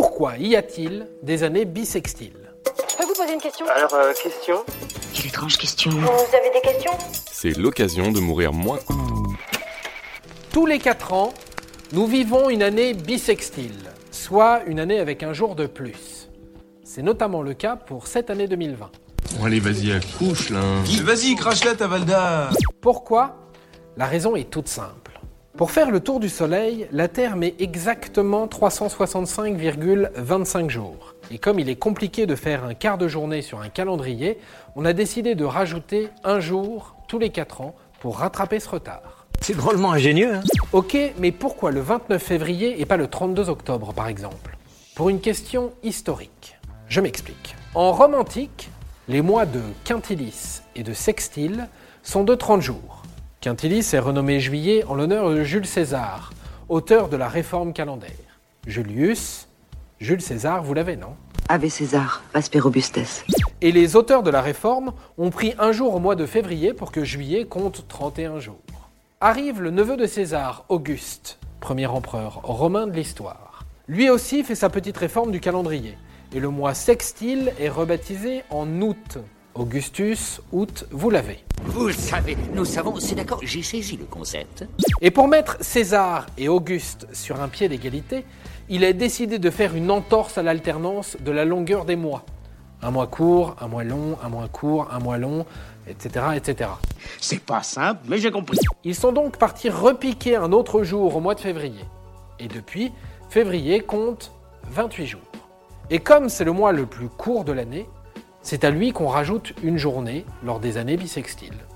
Pourquoi y a-t-il des années bissextiles Je peux vous poser une question Alors, euh, question Quelle étrange question. Vous avez des questions C'est l'occasion de mourir moins. Tous les 4 ans, nous vivons une année bissextile, soit une année avec un jour de plus. C'est notamment le cas pour cette année 2020. Bon, allez, vas-y, accouche là. Vas-y, crache-la ta Valda Pourquoi? La raison est toute simple. Pour faire le tour du Soleil, la Terre met exactement 365,25 jours. Et comme il est compliqué de faire un quart de journée sur un calendrier, on a décidé de rajouter un jour tous les 4 ans pour rattraper ce retard. C'est drôlement ingénieux. Hein Ok, mais pourquoi le 29 février et pas le 32 octobre par exemple? Pour une question historique. Je m'explique. En Rome antique, les mois de quintilis et de sextile sont de 30 jours. Quintilis est renommé juillet en l'honneur de Jules César, auteur de la réforme calendaire. Julius, Jules César, vous l'avez, non? Ave César, Asper Robustes. Et les auteurs de la réforme ont pris un jour au mois de février pour que juillet compte 31 jours. Arrive le neveu de César, Auguste, premier empereur romain de l'histoire. Lui aussi fait sa petite réforme du calendrier. Et le mois sextile est rebaptisé en août. Augustus, août, vous l'avez. Vous le savez, nous savons, c'est d'accord, j'ai saisi le concept. Et pour mettre César et Auguste sur un pied d'égalité, il est décidé de faire une entorse à l'alternance de la longueur des mois. Un mois court, un mois long, un mois court, un mois long, etc. etc. C'est pas simple, mais j'ai compris. Ils sont donc partis repiquer un autre jour au mois de février. Et depuis, février compte 28 jours. Et comme c'est le mois le plus court de l'année, c'est à lui qu'on rajoute une journée lors des années bissextiles.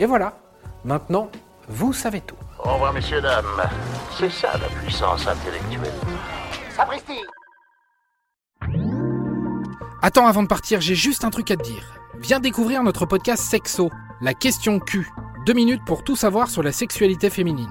Et voilà, maintenant, vous savez tout. Au revoir, messieurs, dames. C'est ça la puissance intellectuelle. Sapristi Attends, avant de partir, j'ai juste un truc à te dire. Viens découvrir notre podcast Sexo, la question Q. Deux minutes pour tout savoir sur la sexualité féminine.